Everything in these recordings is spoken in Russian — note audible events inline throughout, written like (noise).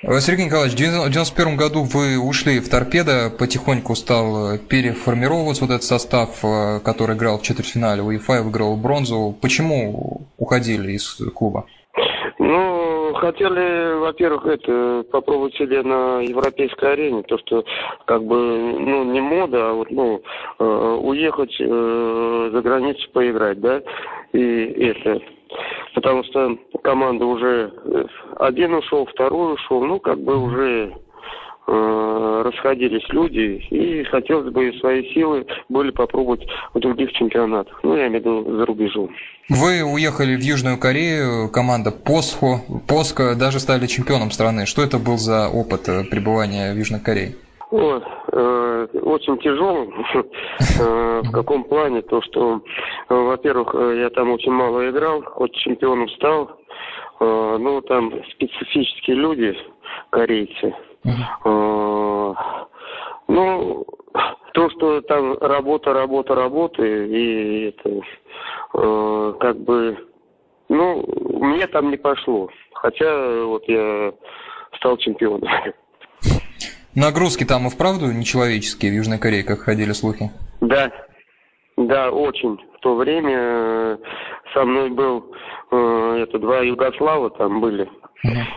Сергей Николаевич, в 1991 году вы ушли в торпедо, потихоньку стал переформировываться вот этот состав, который играл в четвертьфинале УЕФА и выиграл бронзу. Почему уходили из клуба? Ну, хотели, во-первых, это попробовать себя на европейской арене, то, что как бы, ну, не мода, а вот, ну, э, уехать э, за границу поиграть, да, и это, потому что команда уже э, один ушел, второй ушел, ну, как бы уже э, расходились люди, и хотелось бы свои силы были попробовать в других чемпионатах, ну, я имею в виду за рубежом. Вы уехали в Южную Корею, команда Посхо, Поско даже стали чемпионом страны. Что это был за опыт э, пребывания в Южной Корее? О, э, очень тяжелым. (laughs) э, в каком плане? То, что, э, во-первых, я там очень мало играл, хоть чемпионом стал. Э, ну, там специфические люди, корейцы. Э, ну, то, что там работа, работа, работа, и это, э, как бы, ну, мне там не пошло. Хотя вот я стал чемпионом. Нагрузки там и вправду нечеловеческие в Южной Корее, как ходили слухи? Да, да, очень. В то время со мной был, это два Югослава там были.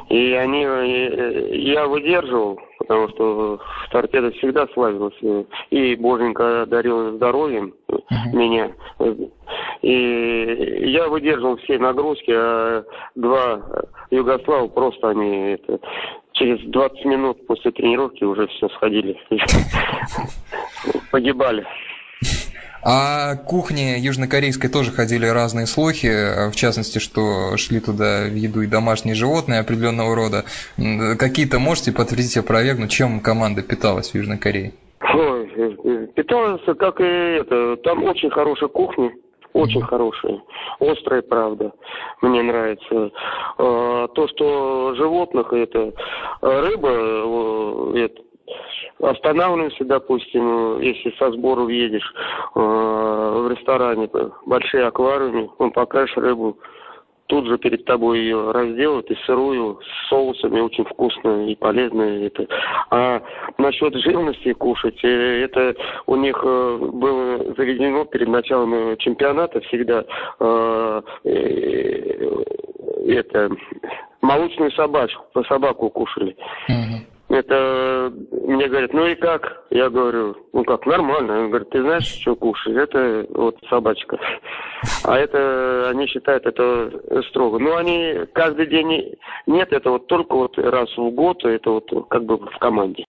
И они, э, я выдерживал, потому что торпеда всегда славилась. И Боженька дарил здоровьем меня. И я выдерживал все нагрузки, а два Югослава просто они это, через 20 минут после тренировки уже все сходили. (laughs) Погибали. О кухне южнокорейской тоже ходили разные слухи, в частности, что шли туда в еду и домашние животные определенного рода. Какие-то можете подтвердить, опровергнуть, чем команда питалась в Южной Корее? Ой, питалась, как и это, там очень хорошая кухня, очень хорошая, острая, правда, мне нравится. А, то, что животных, это рыба, это, останавливаемся, допустим, если со сбору едешь э, в ресторане, большие аквариумы, он покажешь рыбу, тут же перед тобой ее разделают и сырую, с соусами очень вкусно и полезно это. А насчет живности кушать, э, это у них э, было заведено перед началом чемпионата всегда э, это молочную собачку, собаку кушали. Uh-huh. Это мне говорят, ну и как? Я говорю, ну как, нормально. Он говорит, ты знаешь, что кушать? Это вот собачка. А это, они считают это строго. Но они каждый день, нет, это вот только вот раз в год, это вот как бы в команде.